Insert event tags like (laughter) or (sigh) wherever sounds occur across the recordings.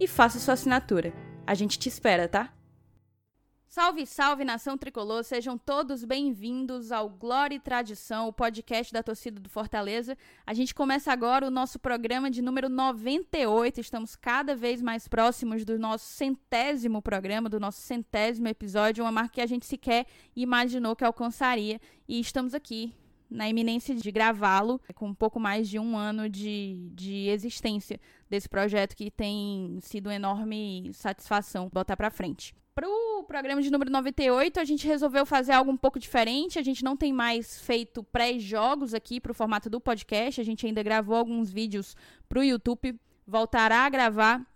e faça sua assinatura. A gente te espera, tá? Salve, salve nação tricolor, sejam todos bem-vindos ao Glória e Tradição, o podcast da torcida do Fortaleza. A gente começa agora o nosso programa de número 98. Estamos cada vez mais próximos do nosso centésimo programa, do nosso centésimo episódio, uma marca que a gente sequer imaginou que alcançaria. E estamos aqui na iminência de gravá-lo, com um pouco mais de um ano de, de existência desse projeto que tem sido uma enorme satisfação botar para frente. Para o programa de número 98, a gente resolveu fazer algo um pouco diferente. A gente não tem mais feito pré-jogos aqui para o formato do podcast. A gente ainda gravou alguns vídeos para o YouTube. Voltará a gravar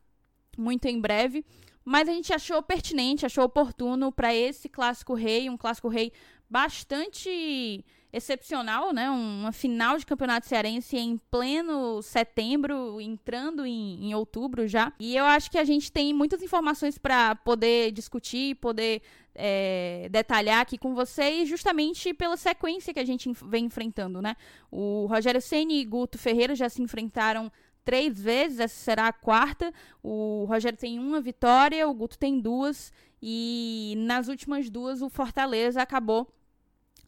muito em breve. Mas a gente achou pertinente, achou oportuno para esse clássico rei, um clássico rei bastante excepcional, né? Uma final de campeonato cearense em pleno setembro, entrando em, em outubro já. E eu acho que a gente tem muitas informações para poder discutir, poder é, detalhar aqui com vocês, justamente pela sequência que a gente vem enfrentando, né? O Rogério Ceni e Guto Ferreira já se enfrentaram três vezes, essa será a quarta. O Rogério tem uma vitória, o Guto tem duas. E nas últimas duas, o Fortaleza acabou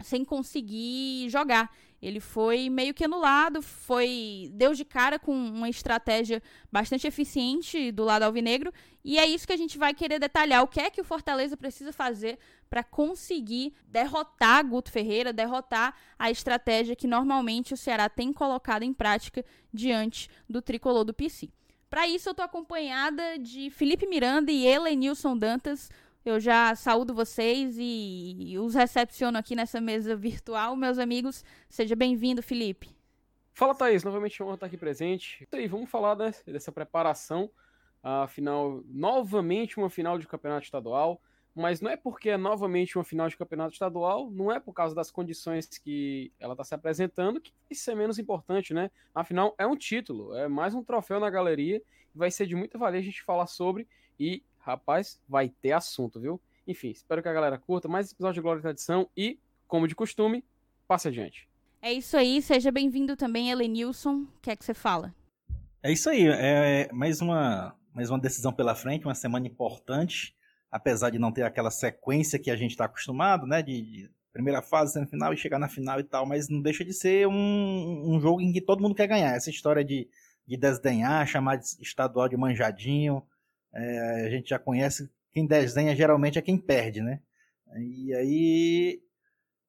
sem conseguir jogar. Ele foi meio que anulado, foi deu de cara com uma estratégia bastante eficiente do lado alvinegro, e é isso que a gente vai querer detalhar. O que é que o Fortaleza precisa fazer para conseguir derrotar Guto Ferreira, derrotar a estratégia que normalmente o Ceará tem colocado em prática diante do tricolor do PC. Para isso, eu estou acompanhada de Felipe Miranda e Elenilson Dantas, eu já saúdo vocês e os recepciono aqui nessa mesa virtual, meus amigos. Seja bem-vindo, Felipe. Fala, Thaís. Novamente honra estar aqui presente. E aí, vamos falar né, dessa preparação. A final, novamente uma final de campeonato estadual. Mas não é porque é novamente uma final de campeonato estadual, não é por causa das condições que ela está se apresentando que vai ser menos importante, né? Afinal, é um título, é mais um troféu na galeria. Vai ser de muita valia a gente falar sobre. E rapaz, vai ter assunto, viu? Enfim, espero que a galera curta mais esse episódio de Glória e Tradição e, como de costume, passe adiante. É isso aí, seja bem-vindo também, Elenilson. O que é que você fala? É isso aí, é mais uma, mais uma decisão pela frente, uma semana importante, apesar de não ter aquela sequência que a gente está acostumado, né? De, de, primeira fase, semifinal e chegar na final e tal, mas não deixa de ser um, um jogo em que todo mundo quer ganhar. Essa história de, de desdenhar, chamar de estadual de manjadinho, é, a gente já conhece, quem desenha geralmente é quem perde, né? E aí,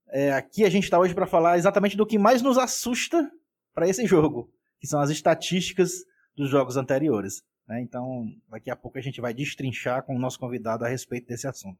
é, aqui a gente está hoje para falar exatamente do que mais nos assusta para esse jogo, que são as estatísticas dos jogos anteriores. Né? Então, daqui a pouco a gente vai destrinchar com o nosso convidado a respeito desse assunto.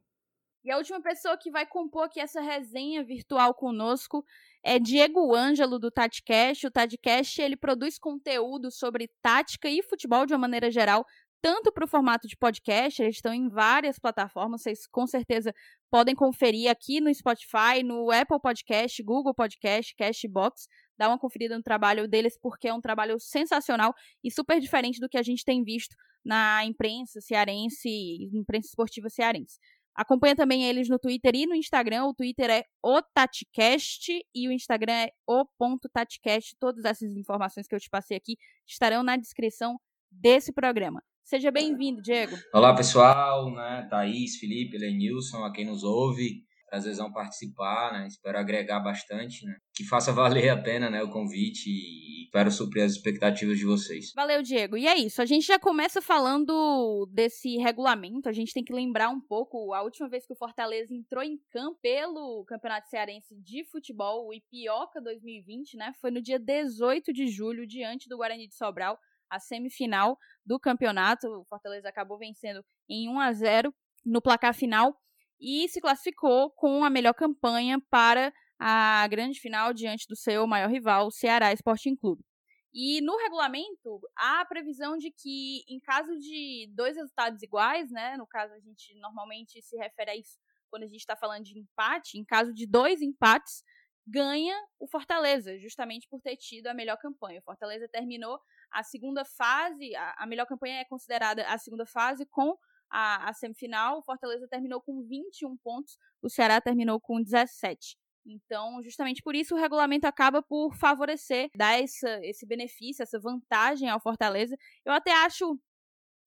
E a última pessoa que vai compor aqui essa resenha virtual conosco é Diego Ângelo do TatiCast. O TatiCast ele produz conteúdo sobre tática e futebol de uma maneira geral tanto para o formato de podcast, eles estão em várias plataformas, vocês com certeza podem conferir aqui no Spotify, no Apple Podcast, Google Podcast, Cashbox, dá uma conferida no trabalho deles, porque é um trabalho sensacional e super diferente do que a gente tem visto na imprensa cearense, imprensa esportiva cearense. Acompanha também eles no Twitter e no Instagram. O Twitter é o Taticast e o Instagram é o.taticast. Todas essas informações que eu te passei aqui estarão na descrição desse programa. Seja bem-vindo, Diego. Olá, pessoal, né? Thaís, Felipe, Lenilson, a quem nos ouve. Prazerzão participar, né? Espero agregar bastante, né? Que faça (laughs) valer a pena, né, o convite e espero suprir as expectativas de vocês. Valeu, Diego. E é isso. A gente já começa falando desse regulamento. A gente tem que lembrar um pouco a última vez que o Fortaleza entrou em campo pelo Campeonato Cearense de Futebol, o Ipioca 2020, né? Foi no dia 18 de julho, diante do Guarani de Sobral, a semifinal do campeonato. O Fortaleza acabou vencendo em 1 a 0 no placar final e se classificou com a melhor campanha para a grande final diante do seu maior rival, o Ceará Sporting Clube. E no regulamento, há a previsão de que, em caso de dois resultados iguais, né? No caso, a gente normalmente se refere a isso quando a gente está falando de empate, em caso de dois empates, ganha o Fortaleza, justamente por ter tido a melhor campanha. O Fortaleza terminou a segunda fase, a, a melhor campanha é considerada a segunda fase com a, a, semifinal. O Fortaleza terminou com 21 pontos, o Ceará terminou com 17. Então, justamente por isso, o regulamento acaba por favorecer, dar essa, esse benefício, essa vantagem ao Fortaleza. Eu até acho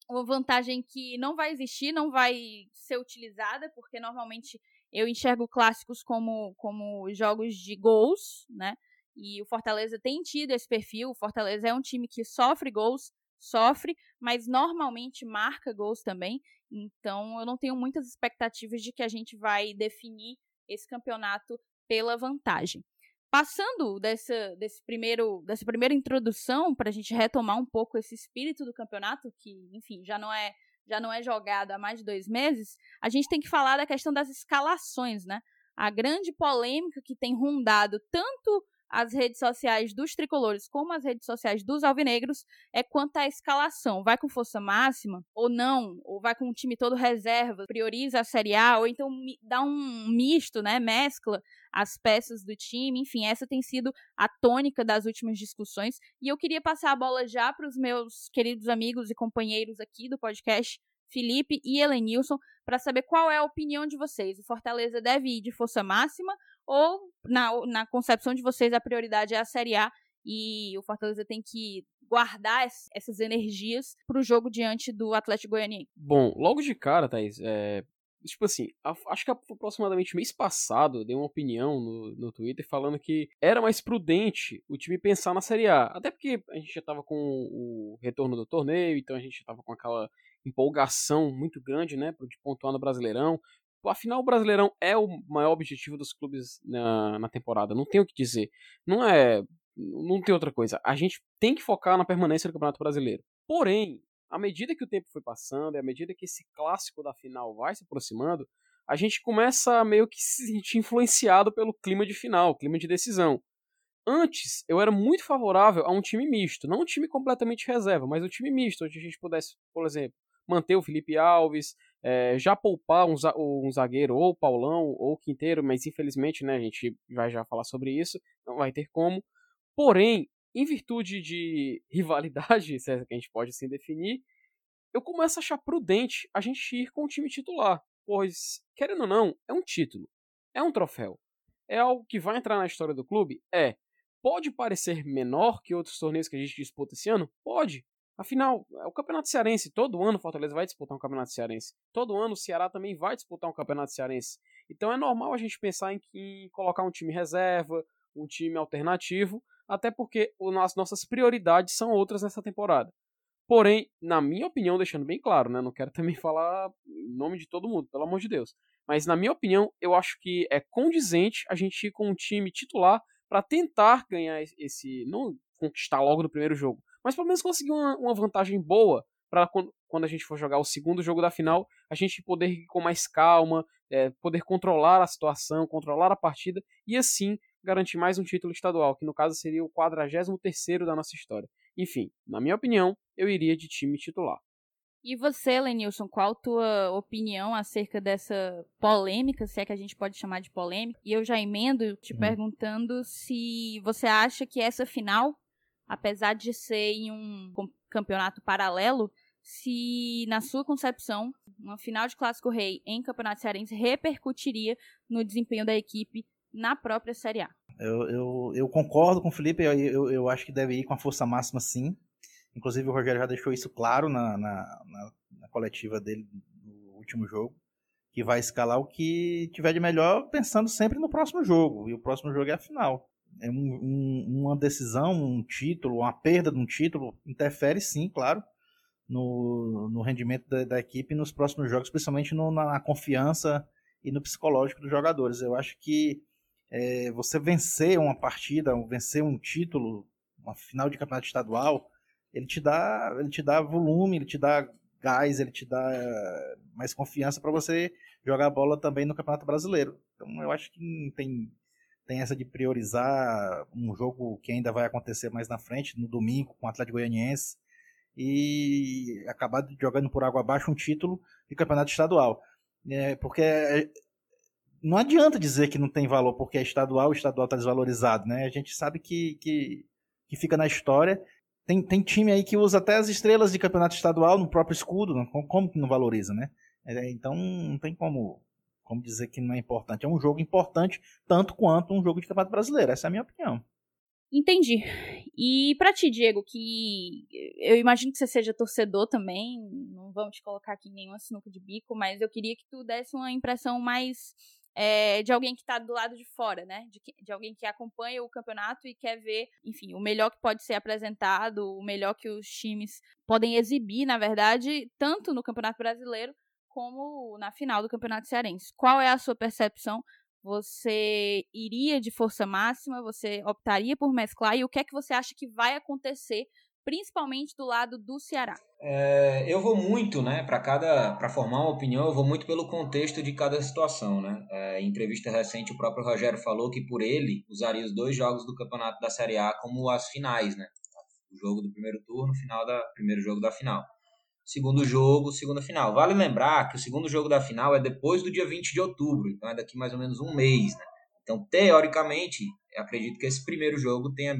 uma vantagem que não vai existir, não vai ser utilizada, porque normalmente eu enxergo clássicos como, como jogos de gols, né? E o Fortaleza tem tido esse perfil. O Fortaleza é um time que sofre gols, sofre, mas normalmente marca gols também. Então eu não tenho muitas expectativas de que a gente vai definir esse campeonato pela vantagem. Passando dessa, desse primeiro, dessa primeira introdução, para a gente retomar um pouco esse espírito do campeonato, que, enfim, já não é já não é jogado há mais de dois meses, a gente tem que falar da questão das escalações, né? A grande polêmica que tem rondado tanto as redes sociais dos tricolores como as redes sociais dos alvinegros é quanto à escalação. Vai com força máxima ou não? Ou vai com o time todo reserva, prioriza a Série A, ou então dá um misto, né? Mescla as peças do time. Enfim, essa tem sido a tônica das últimas discussões. E eu queria passar a bola já para os meus queridos amigos e companheiros aqui do podcast, Felipe e Helenilson, para saber qual é a opinião de vocês. O Fortaleza deve ir de força máxima ou, na, na concepção de vocês, a prioridade é a Série A e o Fortaleza tem que guardar essas energias para o jogo diante do Atlético Goianiense? Bom, logo de cara, Thaís, é, Tipo assim, acho que aproximadamente mês passado eu dei uma opinião no, no Twitter falando que era mais prudente o time pensar na Série A. Até porque a gente já tava com o retorno do torneio, então a gente tava com aquela empolgação muito grande, né, de pontuar no Brasileirão. Afinal, o Brasileirão é o maior objetivo dos clubes na, na temporada, não tem o que dizer. Não é. Não tem outra coisa. A gente tem que focar na permanência do Campeonato Brasileiro. Porém, à medida que o tempo foi passando, e à medida que esse clássico da final vai se aproximando, a gente começa a meio que se sentir influenciado pelo clima de final, clima de decisão. Antes, eu era muito favorável a um time misto, não um time completamente reserva, mas um time misto, onde a gente pudesse, por exemplo, manter o Felipe Alves, é, já poupar um, um, zagueiro, ou Paulão, ou Quinteiro, mas infelizmente, né, a gente vai já falar sobre isso, não vai ter como. Porém, em virtude de (laughs) rivalidade, se é que a gente pode assim definir, eu começo a achar prudente a gente ir com o time titular, pois, querendo ou não, é um título, é um troféu, é algo que vai entrar na história do clube? É. Pode parecer menor que outros torneios que a gente disputa esse ano? Pode. Afinal, é o Campeonato Cearense, todo ano o Fortaleza vai disputar um Campeonato Cearense. Todo ano o Ceará também vai disputar um Campeonato Cearense. Então é normal a gente pensar em, em colocar um time reserva, um time alternativo, até porque as nossas prioridades são outras nessa temporada. Porém, na minha opinião, deixando bem claro, né, não quero também (laughs) falar em nome de todo mundo, pelo amor de Deus, mas na minha opinião, eu acho que é condizente a gente ir com um time titular para tentar ganhar esse, não conquistar logo no primeiro jogo, mas pelo menos conseguir uma, uma vantagem boa para quando, quando, a gente for jogar o segundo jogo da final, a gente poder ir com mais calma, é, poder controlar a situação, controlar a partida e assim garantir mais um título estadual, que no caso seria o 43º da nossa história. Enfim, na minha opinião, eu iria de time titular. E você, Lenilson, qual a tua opinião acerca dessa polêmica, se é que a gente pode chamar de polêmica? E eu já emendo te hum. perguntando se você acha que essa final, apesar de ser em um campeonato paralelo, se, na sua concepção, uma final de Clássico Rei em Campeonato Cearense repercutiria no desempenho da equipe na própria Série A. Eu, eu, eu concordo com o Felipe, eu, eu, eu, acho que deve ir com a força máxima sim. Inclusive o Rogério já deixou isso claro na, na, na, na coletiva dele no último jogo, que vai escalar o que tiver de melhor, pensando sempre no próximo jogo, e o próximo jogo é a final. É um, um, uma decisão, um título, uma perda de um título, interfere sim, claro, no, no rendimento da, da equipe nos próximos jogos, principalmente no, na, na, confiança e no psicológico dos jogadores. Eu acho que é, você vencer uma partida, vencer um título, uma final de campeonato estadual, ele te dá, ele te dá volume, ele te dá gás, ele te dá mais confiança para você jogar bola também no Campeonato Brasileiro. Então eu acho que tem tem essa de priorizar um jogo que ainda vai acontecer mais na frente, no domingo, com o Atlético Goianiense, e acabar jogando por água abaixo um título de campeonato estadual. É, porque é, não adianta dizer que não tem valor porque é estadual, o estadual está desvalorizado, né? A gente sabe que, que, que fica na história. Tem, tem time aí que usa até as estrelas de campeonato estadual no próprio escudo, como que não valoriza, né? É, então não tem como como dizer que não é importante. É um jogo importante tanto quanto um jogo de campeonato brasileiro. Essa é a minha opinião. Entendi. E para ti, Diego, que eu imagino que você seja torcedor também, não vamos te colocar aqui nenhuma sinuca de bico, mas eu queria que tu desse uma impressão mais é, de alguém que está do lado de fora, né? De, de, alguém que acompanha o campeonato e quer ver, enfim, o melhor que pode ser apresentado, o melhor que os times podem exibir, na verdade, tanto no Campeonato Brasileiro como na final do Campeonato Cearense. Qual é a sua percepção? Você iria de força máxima? Você optaria por mesclar? E o que é que você acha que vai acontecer, principalmente do lado do Ceará? É, eu vou muito, né, para cada, para formar uma opinião, eu vou muito pelo contexto de cada situação, né. É, em entrevista recente, o próprio Rogério falou que por ele usaria os dois jogos do campeonato da Série A como as finais, né. O jogo do primeiro turno, final da primeiro jogo da final segundo jogo, segunda final. Vale lembrar que o segundo jogo da final é depois do dia 20 de outubro, então é daqui mais ou menos um mês, né? Então, teoricamente, acredito que esse primeiro jogo tenha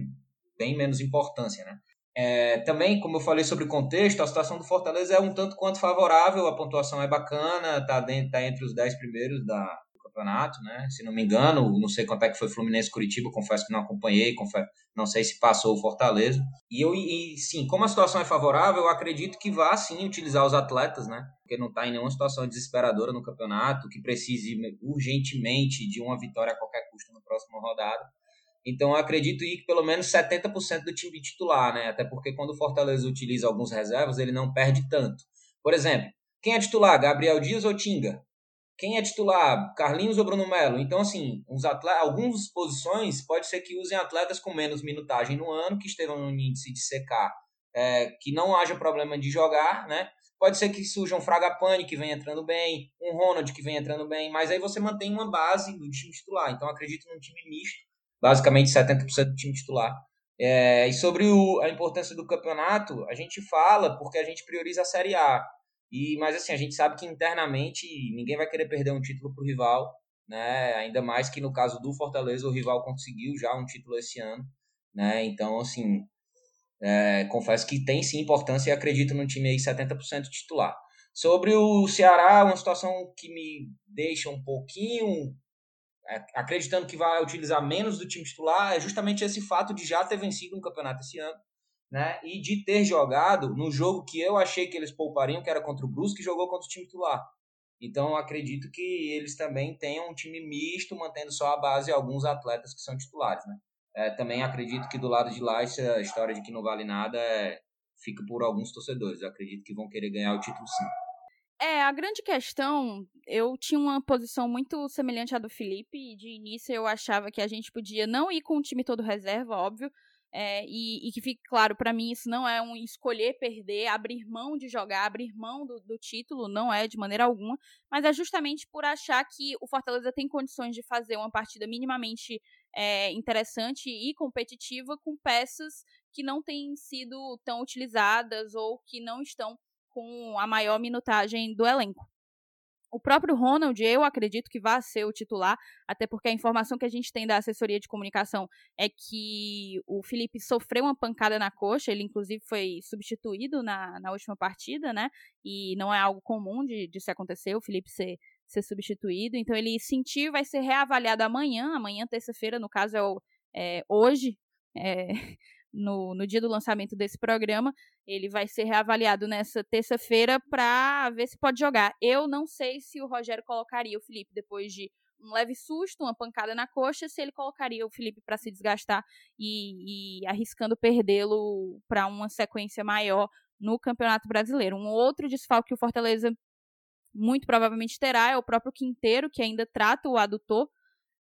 bem menos importância, né? É, também, como eu falei sobre o contexto, a situação do Fortaleza é um tanto quanto favorável, a pontuação é bacana, tá, dentro, tá entre os 10 primeiros da, campeonato, né? Se não me engano, não sei quanto é que foi Fluminense Curitiba, confesso que não acompanhei, confesso, não sei se passou o Fortaleza. E eu e sim, como a situação é favorável, eu acredito que vá sim utilizar os atletas, né? Porque não está em nenhuma situação desesperadora no campeonato, que precise urgentemente de uma vitória a qualquer custo na próxima rodada. Então eu acredito que pelo menos 70% do time titular, né? Até porque quando o Fortaleza utiliza alguns reservas, ele não perde tanto. Por exemplo, quem é titular, Gabriel Dias ou Tinga? Quem é titular? Carlinhos ou Bruno Melo? Então, assim, uns atletas, algumas posições pode ser que usem atletas com menos minutagem no ano, que estejam no índice de CK, é, que não haja problema de jogar, né? Pode ser que surja um Fragapane que vem entrando bem, um Ronald que vem entrando bem, mas aí você mantém uma base do time titular. Então, acredito num time misto, basicamente 70% do time titular. É, e sobre o, a importância do campeonato, a gente fala porque a gente prioriza a Série A. E, mas assim, a gente sabe que internamente ninguém vai querer perder um título para o rival, né? Ainda mais que no caso do Fortaleza, o rival conseguiu já um título esse ano, né? Então, assim, é, confesso que tem sim importância e acredito no time aí 70% titular. Sobre o Ceará, uma situação que me deixa um pouquinho é, acreditando que vai utilizar menos do time titular é justamente esse fato de já ter vencido um campeonato esse ano né? E de ter jogado no jogo que eu achei que eles poupariam, que era contra o Brusque, jogou contra o time titular. Então, acredito que eles também tenham um time misto, mantendo só a base e alguns atletas que são titulares, né? É, também acredito que do lado de lá, essa história de que não vale nada é, fica por alguns torcedores. Eu acredito que vão querer ganhar o título sim. É, a grande questão, eu tinha uma posição muito semelhante à do Felipe, e de início eu achava que a gente podia não ir com o time todo reserva, óbvio, é, e, e, que fique claro, para mim, isso não é um escolher perder, abrir mão de jogar, abrir mão do, do, título, não é de maneira alguma, mas é justamente por achar que o Fortaleza tem condições de fazer uma partida minimamente é, interessante e competitiva com peças que não têm sido tão utilizadas ou que não estão com a maior minutagem do elenco. O próprio Ronald, eu acredito que vai ser o titular, até porque a informação que a gente tem da assessoria de comunicação é que o Felipe sofreu uma pancada na coxa, ele inclusive foi substituído na, na última partida, né? E não é algo comum de, de se acontecer, o Felipe ser, ser substituído. Então ele sentiu vai ser reavaliado amanhã, amanhã, terça-feira, no caso é, o, é hoje. É, no, no dia do lançamento desse programa. Ele vai ser reavaliado nessa terça-feira para ver se pode jogar. Eu não sei se o Rogério colocaria o Felipe depois de um leve susto, uma pancada na coxa, se ele colocaria o Felipe para se desgastar e, e arriscando perdê-lo para uma sequência maior no Campeonato Brasileiro. Um outro desfalque que o Fortaleza muito provavelmente terá é o próprio Quinteiro, que ainda trata o adutor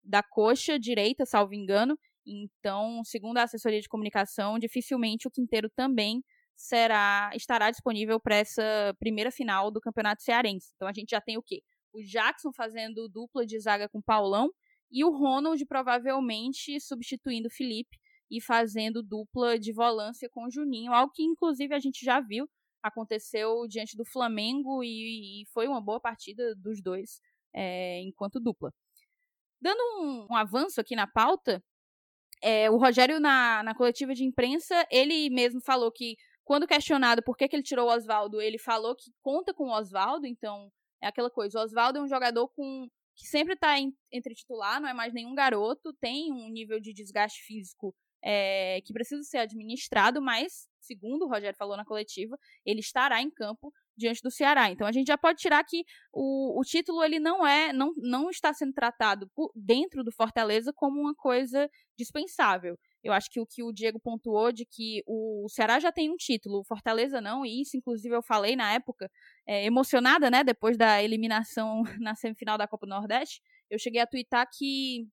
da coxa direita, salvo engano. Então, segundo a assessoria de comunicação, dificilmente o Quinteiro também será estará disponível para essa primeira final do Campeonato Cearense. Então a gente já tem o quê? O Jackson fazendo dupla de zaga com Paulão e o Ronald provavelmente substituindo o Felipe e fazendo dupla de volância com o Juninho, algo que inclusive a gente já viu aconteceu diante do Flamengo e, e foi uma boa partida dos dois é, enquanto dupla. Dando um, um, avanço aqui na pauta, é, o Rogério, na, na coletiva de imprensa, ele mesmo falou que, quando questionado por que, que ele tirou o Oswaldo, ele falou que conta com o Oswaldo, então é aquela coisa. O Oswaldo é um jogador com que sempre está entre titular, não é mais nenhum garoto, tem um nível de desgaste físico é, que precisa ser administrado, mas, segundo o Rogério falou na coletiva, ele estará em campo diante do Ceará. Então a gente já pode tirar que o, o título ele não é, não, não está sendo tratado por, dentro do Fortaleza como uma coisa dispensável. Eu acho que o que o Diego pontuou de que o Ceará já tem um título, o Fortaleza não, e isso, inclusive, eu falei na época, é, emocionada, né, depois da eliminação (laughs) na semifinal da Copa do Nordeste, eu cheguei a twittar que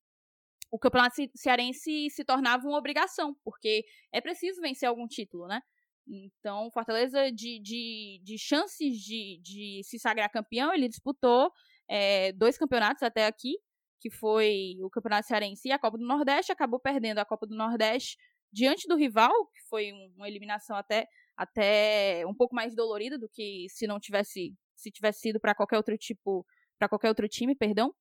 o campeonato cearense se tornava uma obrigação, porque é preciso vencer algum título, né? Então, Fortaleza, de, de, de chances de, de se sagrar campeão, ele disputou é, dois campeonatos até aqui, que foi o Campeonato Cearense e a Copa do Nordeste, acabou perdendo a Copa do Nordeste diante do rival, que foi uma eliminação até, até um pouco mais dolorida do que se não tivesse se tivesse sido para qualquer outro tipo, para qualquer outro time, perdão.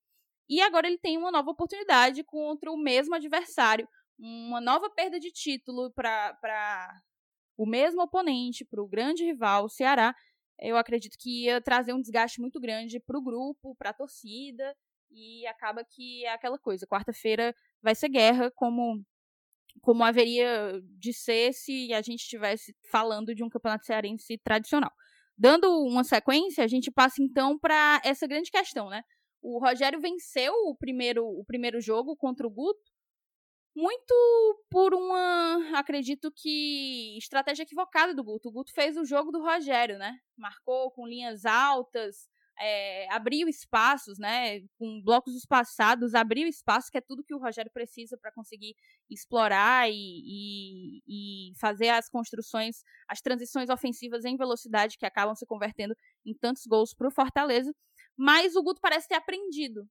E agora ele tem uma nova oportunidade contra o mesmo adversário, uma nova perda de título para o mesmo oponente, para o grande rival, o Ceará. Eu acredito que ia trazer um desgaste muito grande para o grupo, para a torcida, e acaba que é aquela coisa. Quarta-feira vai ser guerra, como como haveria de ser se a gente estivesse falando de um campeonato cearense tradicional. Dando uma sequência, a gente passa então para essa grande questão, né? O Rogério venceu o primeiro, o primeiro jogo contra o Guto muito por uma, acredito que, estratégia equivocada do Guto. O Guto fez o jogo do Rogério, né? Marcou com linhas altas, é, abriu espaços, né? Com blocos espaçados, abriu espaço, que é tudo que o Rogério precisa para conseguir explorar e, e, e, fazer as construções, as transições ofensivas em velocidade que acabam se convertendo em tantos gols para o Fortaleza. Mas o Guto parece ter aprendido.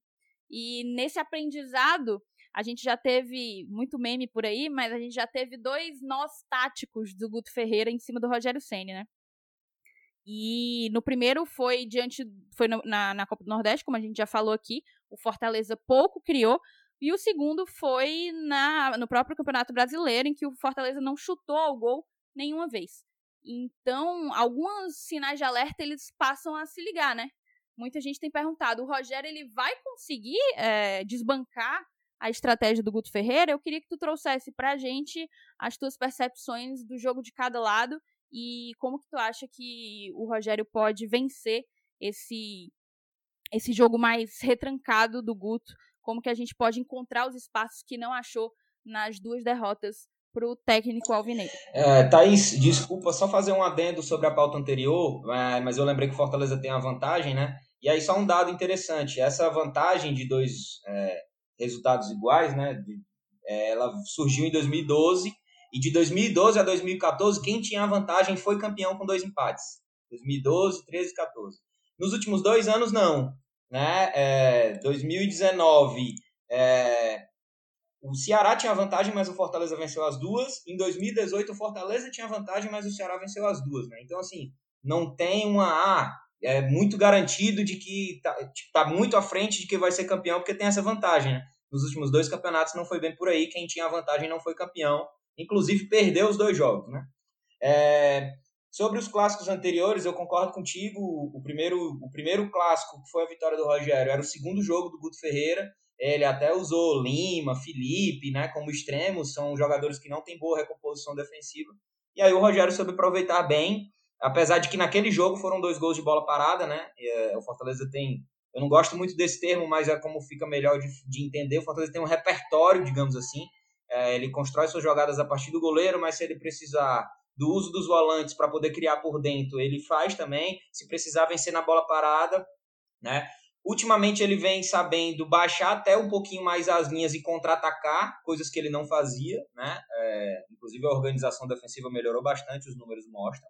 E nesse aprendizado, a gente já teve muito meme por aí, mas a gente já teve dois nós táticos do Guto Ferreira em cima do Rogério Senna, né? E no primeiro foi diante foi na, na Copa do Nordeste, como a gente já falou aqui, o Fortaleza pouco criou, e o segundo foi na, no próprio Campeonato Brasileiro, em que o Fortaleza não chutou ao gol nenhuma vez. Então, alguns sinais de alerta eles passam a se ligar, né? muita gente tem perguntado, o Rogério ele vai conseguir é, desbancar a estratégia do Guto Ferreira? Eu queria que tu trouxesse pra gente as tuas percepções do jogo de cada lado e como que tu acha que o Rogério pode vencer esse esse jogo mais retrancado do Guto, como que a gente pode encontrar os espaços que não achou nas duas derrotas para o técnico alvinegro. É, Thaís, desculpa, só fazer um adendo sobre a pauta anterior, é, mas eu lembrei que Fortaleza tem a vantagem, né? E aí só um dado interessante, essa vantagem de dois é, resultados iguais, né? É, ela surgiu em 2012 e de 2012 a 2014 quem tinha a vantagem foi campeão com dois empates. 2012, 13 e 14. Nos últimos dois anos não, né? É, 2019 é, o Ceará tinha vantagem, mas o Fortaleza venceu as duas. Em 2018, o Fortaleza tinha vantagem, mas o Ceará venceu as duas. Né? Então, assim, não tem uma. Ah, é muito garantido de que tá, tipo, tá muito à frente de que vai ser campeão, porque tem essa vantagem. Né? Nos últimos dois campeonatos não foi bem por aí. Quem tinha a vantagem não foi campeão. Inclusive, perdeu os dois jogos. Né? É, sobre os clássicos anteriores, eu concordo contigo. O primeiro, o primeiro clássico, que foi a vitória do Rogério, era o segundo jogo do Guto Ferreira ele até usou Lima, Felipe, né, como extremos, são jogadores que não têm boa recomposição defensiva. E aí o Rogério soube aproveitar bem, apesar de que naquele jogo foram dois gols de bola parada, né? É, o Fortaleza tem Eu não gosto muito desse termo, mas é como fica melhor de, de entender. O Fortaleza tem um repertório, digamos assim. É, ele constrói suas jogadas a partir do goleiro, mas se ele precisar do uso dos volantes para poder criar por dentro, ele faz também. Se precisar vencer na bola parada, né? Ultimamente ele vem sabendo baixar até um pouquinho mais as linhas e contra-atacar, coisas que ele não fazia, né? É, inclusive a organização defensiva melhorou bastante, os números mostram.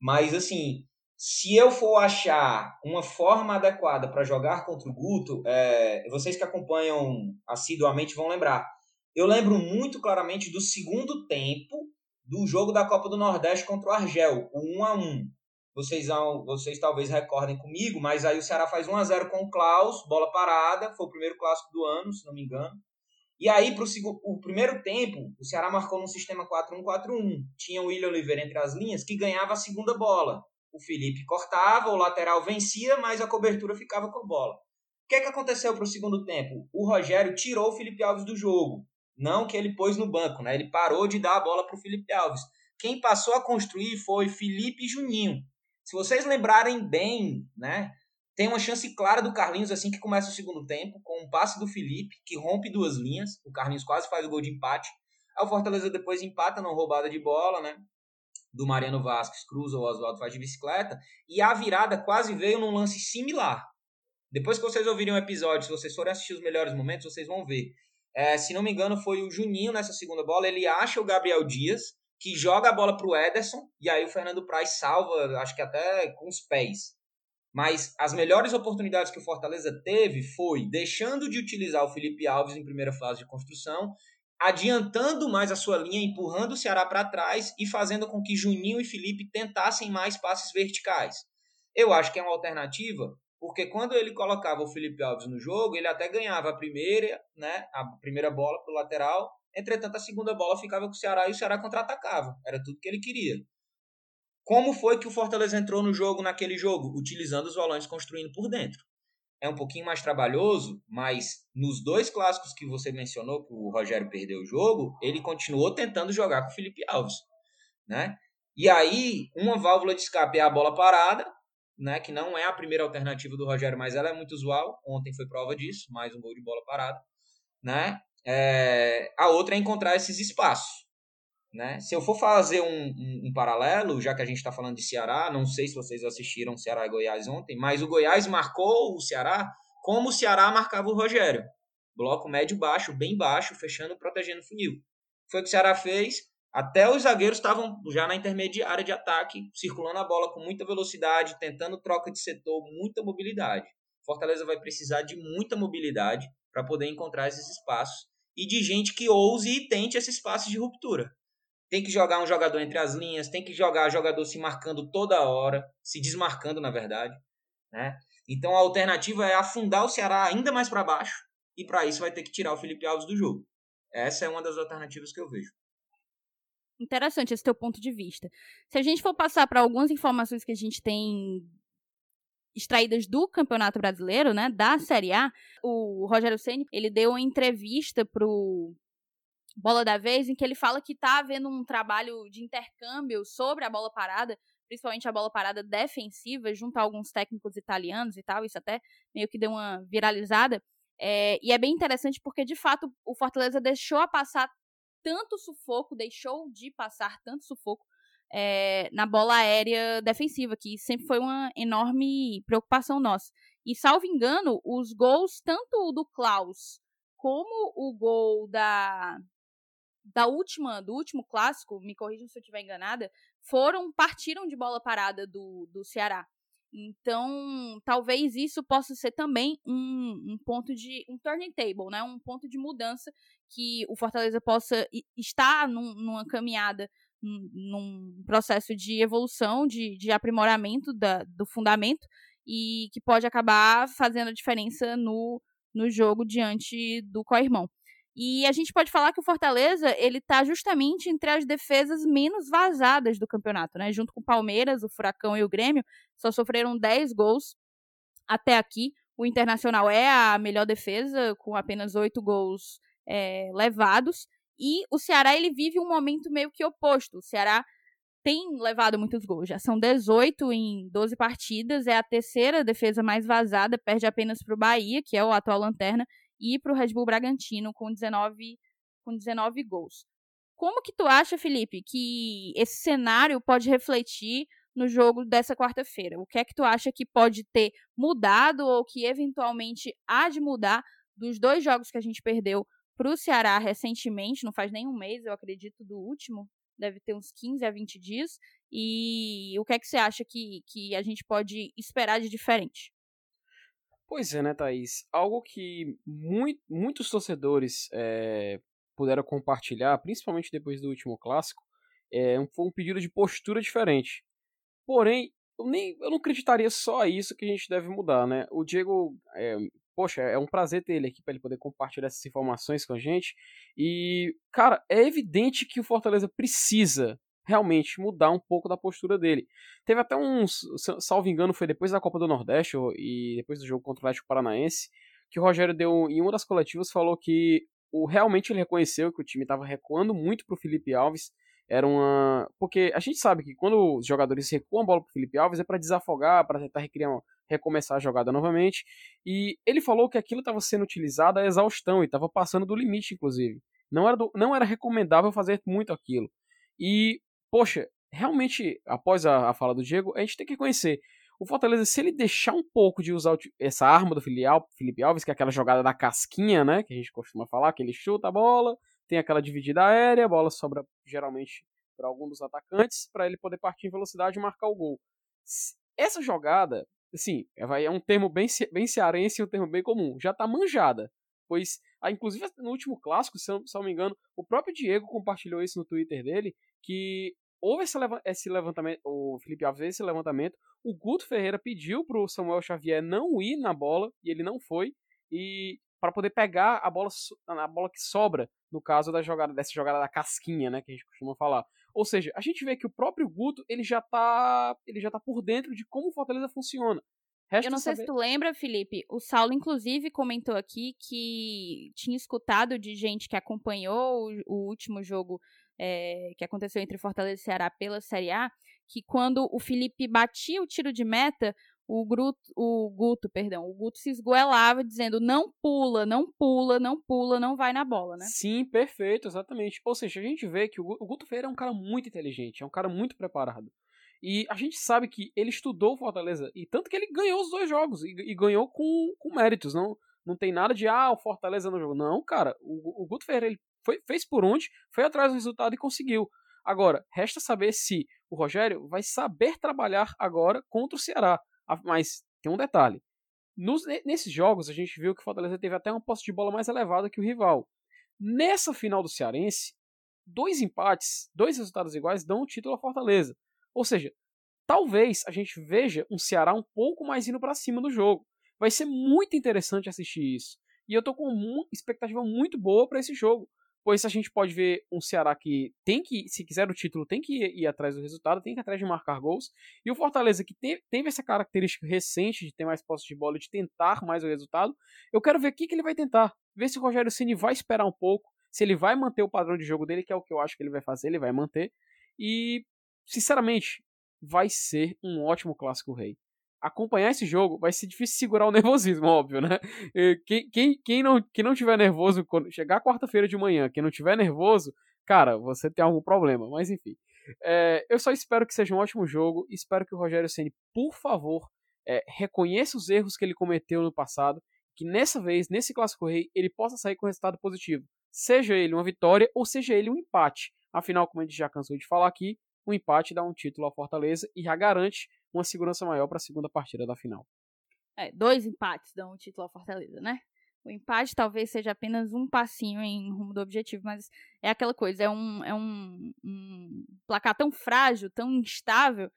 Mas assim, se eu for achar uma forma adequada para jogar contra o Guto, é, vocês que acompanham assiduamente vão lembrar. Eu lembro muito claramente do segundo tempo do jogo da Copa do Nordeste contra o Argel, o 1 a 1 vocês, vocês talvez recordem comigo, mas aí o Ceará faz 1 a 0 com o Klaus, bola parada, foi o primeiro clássico do ano, se não me engano. E aí, para o primeiro tempo, o Ceará marcou num sistema 4-1-4-1. Tinha o William Oliveira entre as linhas, que ganhava a segunda bola. O Felipe cortava, o lateral vencia, mas a cobertura ficava com a bola. O que, é que aconteceu para o segundo tempo? O Rogério tirou o Felipe Alves do jogo. Não que ele pôs no banco, né? Ele parou de dar a bola para o Felipe Alves. Quem passou a construir foi Felipe Juninho. Se vocês lembrarem bem, né? Tem uma chance clara do Carlinhos assim que começa o segundo tempo, com um passe do Felipe, que rompe duas linhas. O Carlinhos quase faz o gol de empate. Aí o Fortaleza depois empata na roubada de bola, né? Do Mariano Vasquez, cruza o Oswaldo faz de bicicleta. E a virada quase veio num lance similar. Depois que vocês ouvirem o episódio, se vocês forem assistir os melhores momentos, vocês vão ver. É, se não me engano, foi o Juninho nessa segunda bola. Ele acha o Gabriel Dias que joga a bola para o Ederson, e aí o Fernando Praz salva, acho que até com os pés. Mas as melhores oportunidades que o Fortaleza teve foi deixando de utilizar o Felipe Alves em primeira fase de construção, adiantando mais a sua linha, empurrando o Ceará para trás e fazendo com que Juninho e Felipe tentassem mais passes verticais. Eu acho que é uma alternativa, porque quando ele colocava o Felipe Alves no jogo, ele até ganhava a primeira, né, a primeira bola para o lateral Entretanto, a segunda bola ficava com o Ceará e o Ceará contra-atacava. Era tudo que ele queria. Como foi que o Fortaleza entrou no jogo naquele jogo? Utilizando os volantes construindo por dentro. É um pouquinho mais trabalhoso, mas nos dois clássicos que você mencionou, que o Rogério perdeu o jogo, ele continuou tentando jogar com o Felipe Alves. Né? E aí, uma válvula de escape é a bola parada, né, que não é a primeira alternativa do Rogério, mas ela é muito usual. Ontem foi prova disso, mais um gol de bola parada. Né? É, a outra é encontrar esses espaços. Né? Se eu for fazer um, um, um paralelo, já que a gente está falando de Ceará, não sei se vocês assistiram Ceará e Goiás ontem, mas o Goiás marcou o Ceará como o Ceará marcava o Rogério. Bloco médio-baixo, bem baixo, fechando, protegendo o funil. Foi o que o Ceará fez. Até os zagueiros estavam já na intermediária de ataque, circulando a bola com muita velocidade, tentando troca de setor, muita mobilidade. Fortaleza vai precisar de muita mobilidade para poder encontrar esses espaços e de gente que ouse e tente esse espaço de ruptura. Tem que jogar um jogador entre as linhas, tem que jogar jogador se marcando toda hora, se desmarcando, na verdade. Né? Então a alternativa é afundar o Ceará ainda mais para baixo, e para isso vai ter que tirar o Felipe Alves do jogo. Essa é uma das alternativas que eu vejo. Interessante esse teu ponto de vista. Se a gente for passar para algumas informações que a gente tem extraídas do Campeonato Brasileiro, né, da Série A, o Rogério Ceni ele deu uma entrevista pro Bola da Vez em que ele fala que está havendo um trabalho de intercâmbio sobre a bola parada, principalmente a bola parada defensiva, junto a alguns técnicos italianos e tal, isso até meio que deu uma viralizada. É, e é bem interessante porque, de fato, o Fortaleza deixou a passar tanto sufoco, deixou de passar tanto sufoco é, na bola aérea defensiva, que sempre foi uma enorme preocupação nossa. E, salvo engano, os gols, tanto do Klaus como o gol da, da última, do último clássico, me corrijam se eu estiver enganada, foram, partiram de bola parada do, do Ceará. Então, talvez isso possa ser também um, um ponto de um turning table, né? Um ponto de mudança que o Fortaleza possa estar num, numa caminhada num processo de evolução, de, de aprimoramento da, do fundamento e que pode acabar fazendo a diferença no, no jogo diante do co-irmão. E a gente pode falar que o Fortaleza ele está justamente entre as defesas menos vazadas do campeonato, né? Junto com o Palmeiras, o Furacão e o Grêmio, só sofreram 10 gols até aqui. O Internacional é a melhor defesa, com apenas 8 gols é, levados. E o Ceará ele vive um momento meio que oposto. O Ceará tem levado muitos gols. Já são 18 em 12 partidas, é a terceira defesa mais vazada, perde apenas para o Bahia, que é o atual lanterna, e para o Red Bull Bragantino com 19 com 19 gols. Como que tu acha, Felipe, que esse cenário pode refletir no jogo dessa quarta-feira? O que é que tu acha que pode ter mudado ou que eventualmente há de mudar dos dois jogos que a gente perdeu para o Ceará recentemente, não faz nem um mês, eu acredito, do último, deve ter uns 15 a 20 dias. E o que é que você acha que, que a gente pode esperar de diferente? Pois é, né, Thaís? Algo que muito, muitos torcedores é, puderam compartilhar, principalmente depois do último clássico, é, foi um pedido de postura diferente. Porém, eu, nem, eu não acreditaria só isso que a gente deve mudar, né? O Diego, é, poxa, é um prazer ter ele aqui para ele poder compartilhar essas informações com a gente. E, cara, é evidente que o Fortaleza precisa realmente mudar um pouco da postura dele. Teve até uns, salvo engano, foi depois da Copa do Nordeste e depois do jogo contra o Atlético Paranaense, que o Rogério deu em uma das coletivas falou que o realmente ele reconheceu que o time estava recuando muito para o Felipe Alves. Era uma. Porque a gente sabe que quando os jogadores recuam a bola para o Felipe Alves é para desafogar, para tentar recriar, recomeçar a jogada novamente. E ele falou que aquilo estava sendo utilizado a exaustão e estava passando do limite, inclusive. Não era, do, não era recomendável fazer muito aquilo. E poxa, realmente, após a, a fala do Diego, a gente tem que conhecer. O Fortaleza, se ele deixar um pouco de usar essa arma do Felipe Alves, que é aquela jogada da casquinha, né? Que a gente costuma falar, que ele chuta a bola, tem aquela dividida aérea, a bola sobra geralmente para algum dos atacantes, para ele poder partir em velocidade e marcar o gol. Essa jogada, assim, é, é um termo bem, bem cearense e um termo bem comum, já está manjada. Pois, inclusive no último clássico, se eu não me engano, o próprio Diego compartilhou isso no Twitter dele, que houve esse, levantamento, o Felipe Alves fez esse levantamento, o Guto Ferreira pediu pro Samuel Xavier não ir na bola, e ele não foi, e para poder pegar a bola, a bola que sobra, no caso da jogada, dessa jogada da casquinha, né, que a gente costuma falar. Ou seja, a gente vê que o próprio Guto, ele já tá, ele já tá por dentro de como o Fortaleza funciona. Resta eu não sei saber... se tu lembra, Felipe, o Saulo inclusive comentou aqui que tinha escutado de gente que acompanhou o, o último jogo é, que aconteceu entre Fortaleza e Ceará pela Série A, que quando o Felipe batia o tiro de meta, o, Gruto, o Guto, perdão, o Guto se esgoelava dizendo não pula, não pula, não pula, não vai na bola, né? Sim, perfeito, exatamente. Ou seja, a gente vê que o Guto Ferreira é um cara muito inteligente, é um cara muito preparado. E a gente sabe que ele estudou Fortaleza, e tanto que ele ganhou os dois jogos, e, e ganhou com, com méritos, não, não tem nada de, ah, o Fortaleza no jogo. Não, cara, o, o Guto Ferreira ele foi, fez por onde, foi atrás do resultado e conseguiu. Agora, resta saber se o Rogério vai saber trabalhar agora contra o Ceará. Mas tem um detalhe. Nos, nesses jogos, a gente viu que o Fortaleza teve até uma posse de bola mais elevada que o rival. Nessa final do Cearense, dois empates, dois resultados iguais dão o título ao Fortaleza. Ou seja, talvez a gente veja um Ceará um pouco mais indo para cima no jogo. Vai ser muito interessante assistir isso. E eu tô com uma expectativa muito boa para esse jogo pois a gente pode ver um Ceará que tem que, se quiser o título, tem que ir, atrás do resultado, tem que ir atrás de marcar gols, e o Fortaleza que te, teve essa característica recente de ter mais posse de bola de tentar mais o resultado, eu quero ver o que, que ele vai tentar, ver se o Rogério Ceni vai esperar um pouco, se ele vai manter o padrão de jogo dele, que é o que eu acho que ele vai fazer, ele vai manter, e sinceramente, vai ser um ótimo clássico rei acompanhar esse jogo vai ser difícil segurar o (laughs) nervosismo, óbvio, né? Quem, quem, quem, não, quem não tiver nervoso, quando chegar quarta-feira de manhã, quem não tiver nervoso, cara, você tem algum problema, mas enfim. É, eu só espero que seja um ótimo jogo, espero que o Rogério Ceni, por favor, é, reconheça os erros que ele cometeu no passado, que nessa vez, nesse Clássico Rei, ele possa sair com resultado positivo. Seja ele uma vitória ou seja ele um empate. Afinal, como a gente já cansou de falar aqui, um empate dá um título ao Fortaleza e já garante uma segurança maior para a segunda partida da final. É, dois empates dão o título ao Fortaleza, né? O empate talvez seja apenas um passinho em rumo do objetivo, mas é aquela coisa, é um, é um, um placar tão frágil, tão instável,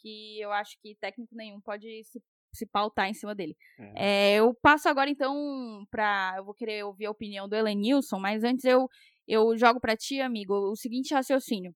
que eu acho que técnico nenhum pode se, se pautar em cima dele. É. É, eu passo agora então para. Eu vou querer ouvir a opinião do Elenilson, mas antes eu, eu jogo para ti, amigo, o seguinte raciocínio.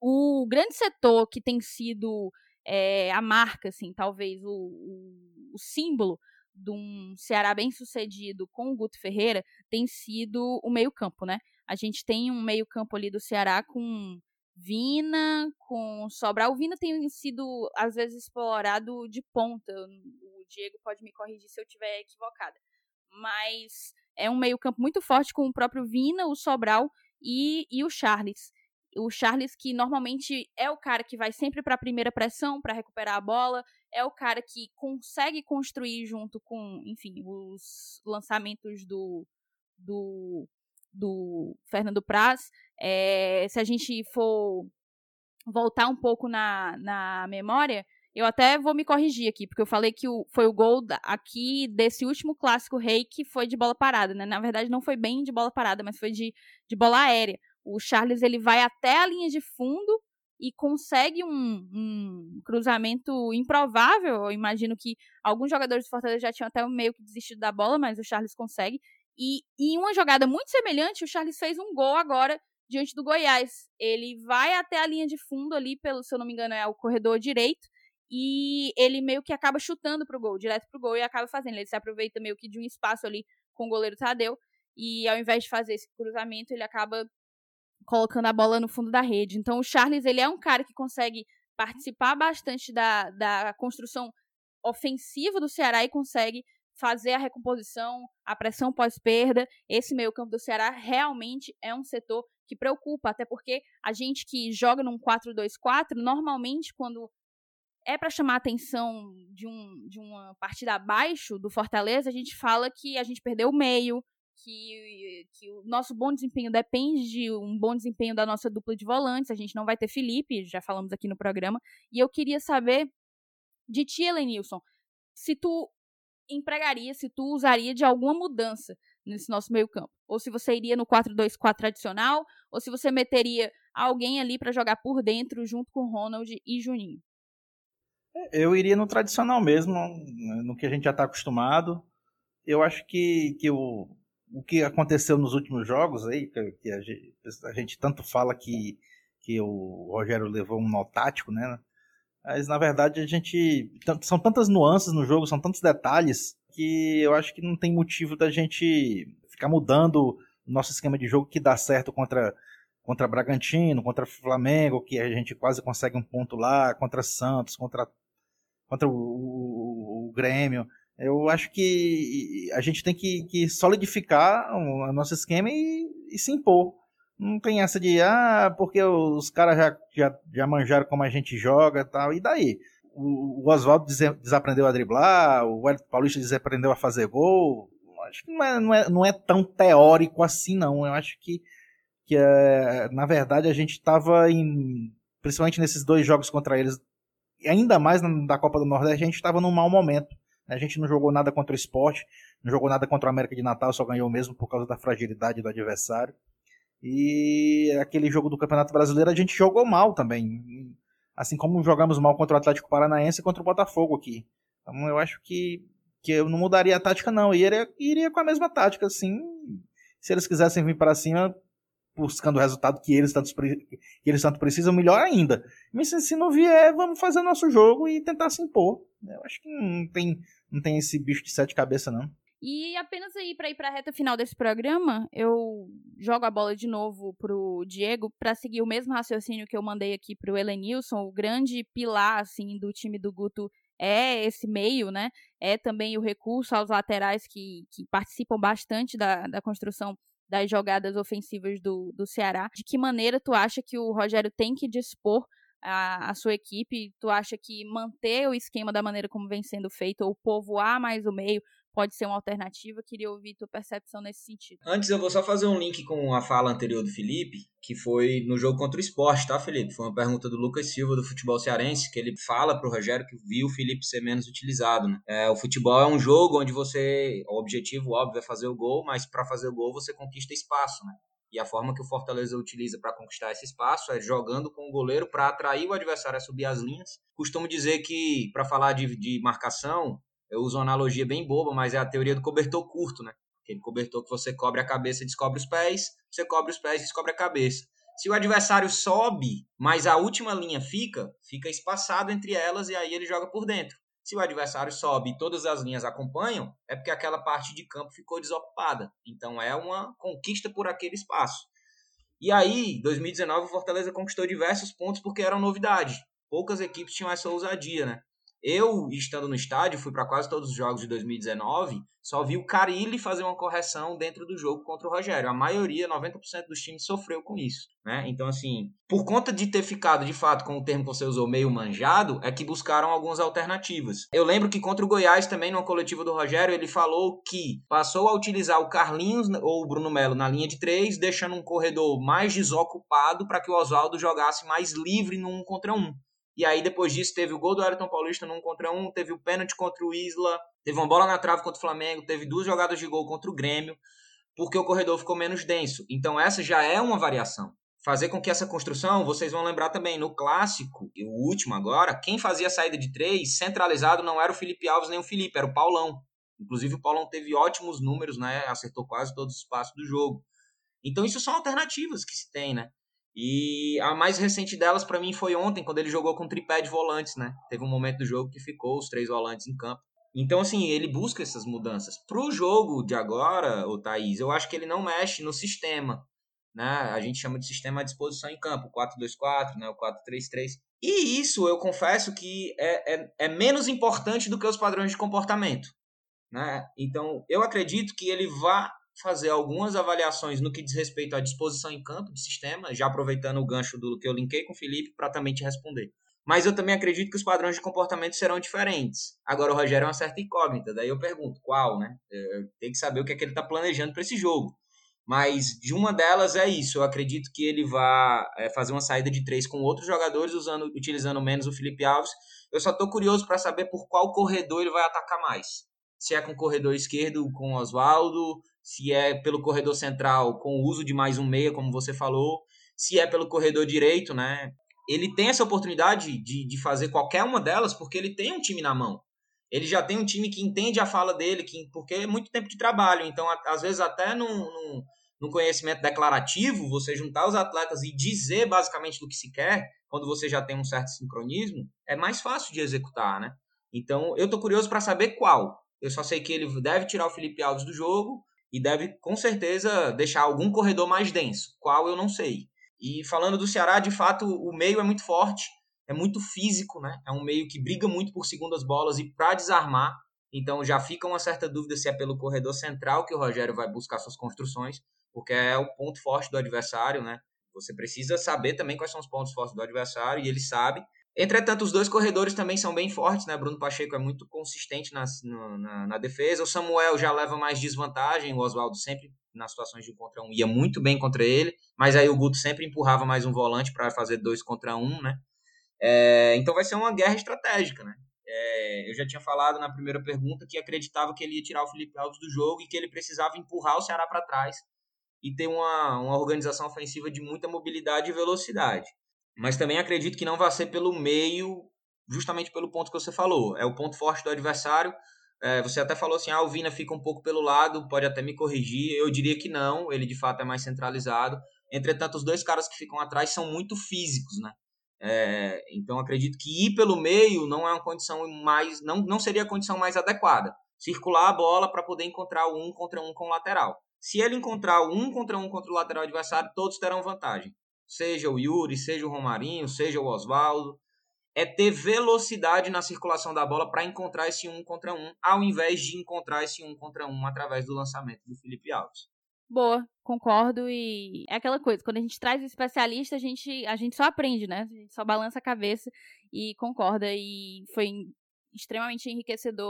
O grande setor que tem sido é, a marca, assim, talvez o, o, o, símbolo de um Ceará bem sucedido com o Guto Ferreira tem sido o meio-campo, né? A gente tem um meio-campo ali do Ceará com Vina, com Sobral. O Vina tem sido, às vezes, explorado de ponta. O Diego pode me corrigir se eu estiver equivocada. Mas é um meio-campo muito forte com o próprio Vina, o Sobral e, e o Charles. O Charles, que normalmente é o cara que vai sempre para a primeira pressão para recuperar a bola, é o cara que consegue construir junto com, enfim, os lançamentos do, do, do Fernando Praz. É, se a gente for voltar um pouco na, na memória, eu até vou me corrigir aqui, porque eu falei que o, foi o gol aqui desse último clássico rei que foi de bola parada, né? Na verdade, não foi bem de bola parada, mas foi de, de bola aérea. O Charles ele vai até a linha de fundo e consegue um, um cruzamento improvável. Eu imagino que alguns jogadores do Fortaleza já tinham até meio que desistido da bola, mas o Charles consegue. E em uma jogada muito semelhante, o Charles fez um gol agora diante do Goiás. Ele vai até a linha de fundo ali, pelo, se eu não me engano, é o corredor direito, e ele meio que acaba chutando pro gol, direto pro gol, e acaba fazendo. Ele se aproveita meio que de um espaço ali com o goleiro Tadeu, e ao invés de fazer esse cruzamento, ele acaba colocando a bola no fundo da rede. Então o Charles, ele é um cara que consegue participar bastante da, da construção ofensiva do Ceará e consegue fazer a recomposição, a pressão pós-perda. Esse meio-campo do Ceará realmente é um setor que preocupa, até porque a gente que joga num 4-2-4, normalmente quando é para chamar a atenção de, um, de uma partida abaixo do Fortaleza, a gente fala que a gente perdeu o meio, que, que o nosso bom desempenho depende de um bom desempenho da nossa dupla de volantes. A gente não vai ter Felipe, já falamos aqui no programa. E eu queria saber de ti, Elenilson, se tu empregaria, se tu usaria de alguma mudança nesse nosso meio-campo. Ou se você iria no 4-2-4 tradicional, ou se você meteria alguém ali para jogar por dentro junto com Ronald e Juninho. Eu iria no tradicional mesmo, no que a gente já está acostumado. Eu acho que, que o, o que aconteceu nos últimos jogos aí, que, a, gente, a, gente, tanto fala que, que o Rogério levou um nó tático, né? Mas na verdade a gente. São tantas nuances no jogo, são tantos detalhes, que eu acho que não tem motivo da gente ficar mudando o nosso esquema de jogo que dá certo contra contra Bragantino, contra Flamengo, que a gente quase consegue um ponto lá, contra Santos, contra, contra o, o, o Grêmio. Eu acho que a gente tem que, que solidificar o nosso esquema e, e, se impor. Não tem essa de, ah, porque os caras já, já, já manjaram como a gente joga e tal, e daí? O, o Oswaldo desaprendeu a driblar, o Wellington Paulista desaprendeu a fazer gol. Acho que não é, não é, não é tão teórico assim, não. Eu acho que, que é, na verdade, a gente estava em. Principalmente nesses dois jogos contra eles, ainda mais na, da Copa do Nordeste, a gente estava num mau momento a gente não jogou nada contra o esporte, não jogou nada contra o América de Natal, só ganhou mesmo por causa da fragilidade do adversário. E aquele jogo do Campeonato Brasileiro a gente jogou mal também. Assim como jogamos mal contra o Atlético Paranaense e contra o Botafogo aqui. Então eu acho que, que eu não mudaria a tática, não. Iria, iria com a mesma tática, assim. Se eles quisessem vir para cima, buscando o resultado que eles tanto, que eles tanto precisam, melhor ainda. Mas se não vier, vamos fazer nosso jogo e tentar se impor. Eu acho que não tem, não tem esse bicho de sete cabeças, não. E apenas aí para ir para a reta final desse programa, eu jogo a bola de novo pro Diego para seguir o mesmo raciocínio que eu mandei aqui pro Elenilson, o grande pilar assim do time do Guto é esse meio, né? É também o recurso aos laterais que, que participam bastante da, da construção das jogadas ofensivas do, do Ceará. De que maneira tu acha que o Rogério tem que dispor a, a, sua equipe? Tu acha que manter o esquema da maneira como vem sendo feito, ou povoar mais o meio, pode ser uma alternativa. Queria ouvir tua percepção nesse sentido. Antes eu vou só fazer um link com a fala anterior do Felipe, que foi no jogo contra o esporte, tá, Felipe? Foi uma pergunta do Lucas Silva do futebol cearense, que ele fala pro Rogério que viu o Felipe ser menos utilizado, né? É, o futebol é um jogo onde você, o objetivo óbvio é fazer o gol, mas para fazer o gol você conquista espaço, né? E a forma que o Fortaleza utiliza para conquistar esse espaço é jogando com o goleiro para atrair o adversário a subir as linhas. Costumo dizer que, para falar de, de marcação, eu uso uma analogia bem boba, mas é a teoria do cobertor curto, né? Aquele cobertor que você cobre a cabeça e descobre os pés, você cobre os pés e descobre a cabeça. Se o adversário sobe, mas a última linha fica, fica espaçado entre elas e aí ele joga por dentro. Se o adversário sobe e todas as linhas acompanham, é porque aquela parte de campo ficou desocupada. Então é uma conquista por aquele espaço. E aí, 2019, o Fortaleza conquistou diversos pontos porque era novidade. Poucas equipes tinham essa ousadia, né? Eu, estando no estádio, fui para quase todos os jogos de 2019, só vi o Carilli fazer uma correção dentro do jogo contra o Rogério. A maioria, 90% dos times, sofreu com isso. Né? Então, assim, por conta de ter ficado, de fato, com o termo que você usou, meio manjado, é que buscaram algumas alternativas. Eu lembro que contra o Goiás, também, numa coletiva do Rogério, ele falou que passou a utilizar o Carlinhos ou o Bruno Melo na linha de três, deixando um corredor mais desocupado para que o Oswaldo jogasse mais livre no um contra um. E aí, depois disso, teve o gol do Ayrton Paulista num contra um, teve o pênalti contra o Isla, teve uma bola na trave contra o Flamengo, teve duas jogadas de gol contra o Grêmio, porque o corredor ficou menos denso. Então, essa já é uma variação. Fazer com que essa construção, vocês vão lembrar também, no clássico, o último agora, quem fazia a saída de três, centralizado, não era o Felipe Alves nem o Felipe, era o Paulão. Inclusive, o Paulão teve ótimos números, né? Acertou quase todos os passos do jogo. Então, isso são alternativas que se tem, né? E a mais recente delas para mim foi ontem, quando ele jogou com tripé de volantes, né? Teve um momento do jogo que ficou os três volantes em campo. Então, assim, ele busca essas mudanças. Pro jogo de agora, o Thaís, eu acho que ele não mexe no sistema. Né? A gente chama de sistema à disposição em campo, 4-2-4, né? o 4-3-3. E isso, eu confesso que é, é, é menos importante do que os padrões de comportamento. Né? Então, eu acredito que ele vá fazer algumas avaliações no que diz respeito à disposição em campo do sistema, já aproveitando o gancho do que eu linkei com o Felipe para também te responder. Mas eu também acredito que os padrões de comportamento serão diferentes. Agora o Rogério é uma certa incógnita, daí eu pergunto, qual, né? Tem que saber o que é que ele está planejando para esse jogo. Mas de uma delas é isso. Eu acredito que ele vai é, fazer uma saída de três com outros jogadores, usando, utilizando menos o Felipe Alves. Eu só estou curioso para saber por qual corredor ele vai atacar mais. Se é com o corredor esquerdo com o Oswaldo, se é pelo corredor central com o uso de mais um meia, como você falou, se é pelo corredor direito, né? Ele tem essa oportunidade de, de fazer qualquer uma delas porque ele tem um time na mão. Ele já tem um time que entende a fala dele, que, porque é muito tempo de trabalho. Então, às vezes, até num, num, num conhecimento declarativo, você juntar os atletas e dizer basicamente do que se quer, quando você já tem um certo sincronismo, é mais fácil de executar, né? Então, eu tô curioso para saber qual. Eu só sei que ele deve tirar o Felipe Alves do jogo, e deve com certeza deixar algum corredor mais denso, qual eu não sei. E falando do Ceará, de fato, o meio é muito forte, é muito físico, né? É um meio que briga muito por segundas bolas e para desarmar. Então já fica uma certa dúvida se é pelo corredor central que o Rogério vai buscar suas construções, porque é o ponto forte do adversário, né? Você precisa saber também quais são os pontos fortes do adversário e ele sabe. Entretanto, os dois corredores também são bem fortes, né? Bruno Pacheco é muito consistente na, na, na defesa. O Samuel já leva mais desvantagem. O Oswaldo sempre, nas situações de um contra um, ia muito bem contra ele. Mas aí o Guto sempre empurrava mais um volante para fazer dois contra um, né? É, então vai ser uma guerra estratégica, né? É, eu já tinha falado na primeira pergunta que acreditava que ele ia tirar o Felipe Alves do jogo e que ele precisava empurrar o Ceará para trás e ter uma, uma organização ofensiva de muita mobilidade e velocidade. Mas também acredito que não vai ser pelo meio, justamente pelo ponto que você falou. É o ponto forte do adversário. É, você até falou assim, ah, o Vina fica um pouco pelo lado, pode até me corrigir. Eu diria que não, ele de fato é mais centralizado. Entretanto, os dois caras que ficam atrás são muito físicos, né? É, então acredito que ir pelo meio não é uma condição mais, não, não seria a condição mais adequada. Circular a bola para poder encontrar um contra um com o lateral. Se ele encontrar um contra um contra o lateral adversário, todos terão vantagem seja o Yuri, seja o Romarinho, seja o Oswaldo, é ter velocidade na circulação da bola para encontrar esse um contra um, ao invés de encontrar esse um contra um através do lançamento do Felipe Alves. Boa, concordo e é aquela coisa, quando a gente traz o especialista, a gente, a gente só aprende, né? A gente só balança a cabeça e concorda e foi extremamente enriquecedor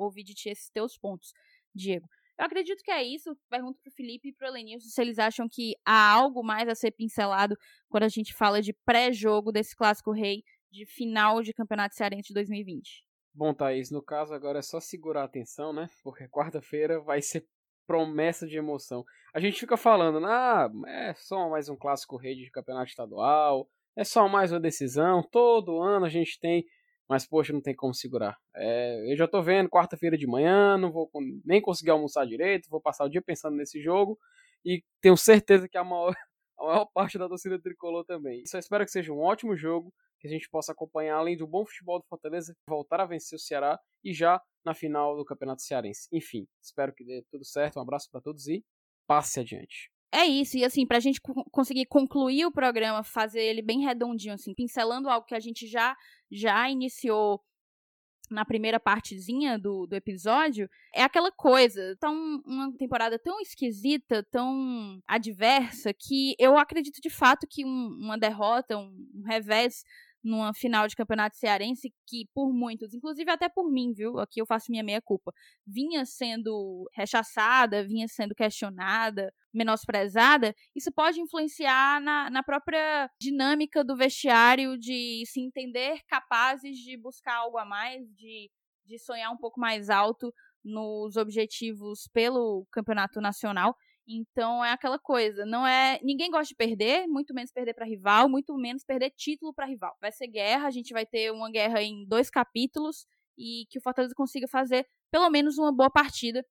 ouvir de ti esses teus pontos, Diego. Eu acredito que é isso. Pergunto pro Felipe e pro Elenilson se eles acham que há algo mais a ser pincelado quando a gente fala de pré-jogo desse clássico rei de final de Campeonato Cearense de 2020. Bom, Thaís, no caso agora é só segurar a atenção, né? Porque (laughs) quarta-feira vai ser promessa de emoção. A gente fica falando, ah, é só mais um clássico rei de campeonato estadual, é só mais uma decisão, todo ano a gente tem mas, poxa, não tem como segurar. É, eu já tô vendo quarta-feira de manhã, não vou nem conseguir almoçar direito, vou passar o dia pensando nesse jogo. E tenho certeza que a maior, (laughs) a maior parte da torcida tricolor também. Só espero que seja um ótimo jogo, que a gente possa acompanhar, além do bom futebol do Fortaleza, voltar a vencer o Ceará e já na final do Campeonato Cearense. Enfim, espero que dê tudo certo. Um abraço para todos e passe adiante. é isso, e assim, pra gente conseguir concluir o programa, fazer ele bem redondinho, assim, pincelando algo que a gente já, já iniciou na primeira partezinha do, do episódio, é aquela coisa, tão, uma temporada tão esquisita, tão adversa, que eu acredito de fato que um, uma derrota, um, um revés numa final de campeonato cearense que por muitos, inclusive até por mim, viu? Aqui eu faço minha meia culpa, vinha sendo rechaçada, vinha sendo questionada, menosprezada, isso pode influenciar na, na própria dinâmica do vestiário de se entender capazes de buscar algo a mais, de, de sonhar um pouco mais alto nos objetivos pelo campeonato nacional. Então é aquela coisa, não é, ninguém gosta de perder, muito menos perder para rival, muito menos perder título para rival. Vai ser guerra, a gente vai ter uma guerra em dois capítulos e que o Fortaleza consiga fazer pelo menos uma boa partida,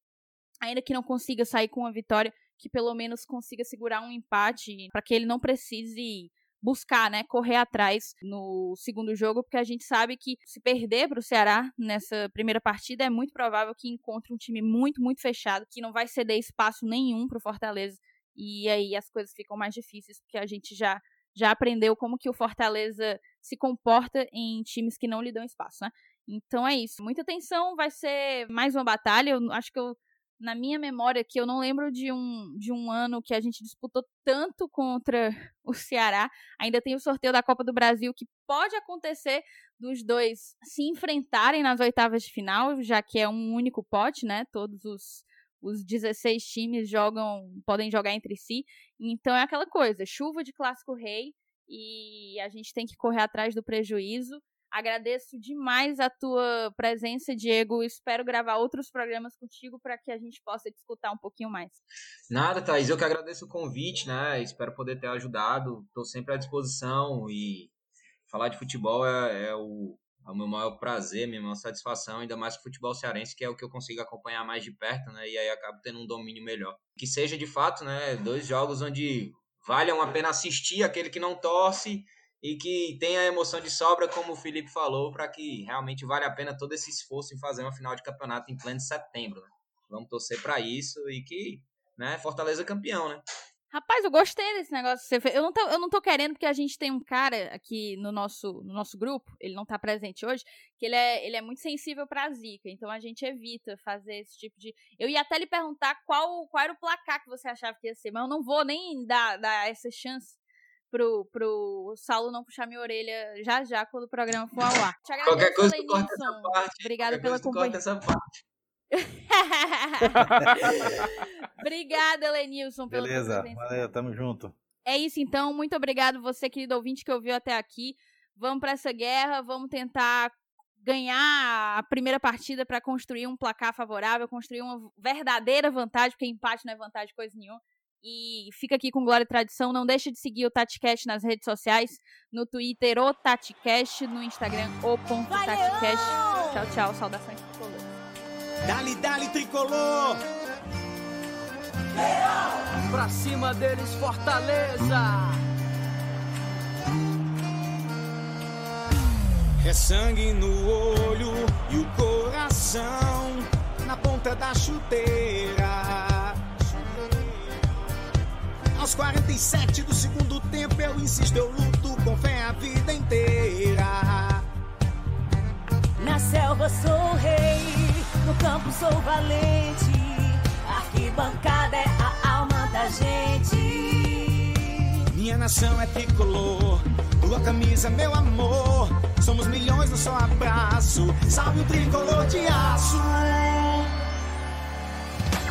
ainda que não consiga sair com uma vitória, que pelo menos consiga segurar um empate para que ele não precise buscar, né, correr atrás no segundo jogo, porque a gente sabe que se perder para o Ceará nessa primeira partida é muito provável que encontre um time muito, muito fechado, que não vai ceder espaço nenhum para o Fortaleza e aí as coisas ficam mais difíceis, porque a gente já já aprendeu como que o Fortaleza se comporta em times que não lhe dão espaço, né? Então é isso. Muita atenção, vai ser mais uma batalha. Eu acho que eu na minha memória que eu não lembro de um, de um ano que a gente disputou tanto contra (laughs) o Ceará. Ainda tem o sorteio da Copa do Brasil que pode acontecer dos dois se enfrentarem nas oitavas de final, já que é um único pote, né? Todos os os 16 times jogam, podem jogar entre si. Então é aquela coisa, chuva de clássico rei e a gente tem que correr atrás do prejuízo. Agradeço demais a tua presença, Diego. Espero gravar outros programas contigo para que a gente possa discutir um pouquinho mais. Nada, Thaís. Eu que agradeço o convite, né? Espero poder ter ajudado. Estou sempre à disposição e falar de futebol é, é, o, é o meu maior prazer, minha maior satisfação, ainda mais que futebol cearense, que é o que eu consigo acompanhar mais de perto, né? E aí acabo tendo um domínio melhor. Que seja de fato, né? Dois jogos onde valham a pena assistir aquele que não torce e que tenha emoção de sobra, como o Felipe falou, para que realmente vale a pena todo esse esforço em fazer uma final de campeonato em pleno setembro. Né? Vamos torcer para isso e que né, Fortaleza campeão, né? Rapaz, eu gostei desse negócio que você fez. Eu não, tô, eu não tô querendo, porque a gente tem um cara aqui no nosso, no nosso grupo, ele não tá presente hoje, que ele é, ele é muito sensível pra zica, então a gente evita fazer esse tipo de. Eu ia até lhe perguntar qual, qual era o placar que você achava que ia ser, mas eu não vou nem dar, dar essa chance pro, pro Saulo não puxar minha orelha já já quando o programa for ao ar. Te agradeço, Qualquer coisa tu corta essa parte. Obrigada pela companhia. essa parte. (laughs) Obrigada, Lenilson, pela Beleza, valeu, tamo junto. É isso então, muito obrigado você, querido ouvinte, que ouviu até aqui. Vamos para essa guerra, vamos tentar ganhar a primeira partida para construir um placar favorável, construir uma verdadeira vantagem, porque empate não é vantagem coisa nenhuma. E fica aqui com Glória e Tradição. Não deixe de seguir o TatiCast nas redes sociais. No Twitter, o TatiCast. No Instagram, o ponto TatiCast. Tchau, tchau. Saudações tricolor. Dali, dali, tricolor! Pra cima deles, Fortaleza! É sangue no olho e o coração na ponta da chuteira. Aos 47 do segundo tempo eu insisto, eu luto com fé a vida inteira. Na selva sou rei, no campo sou valente. arquibancada é a alma da gente. Minha nação é tricolor, tua camisa, meu amor. Somos milhões no seu abraço, salve o tricolor de aço.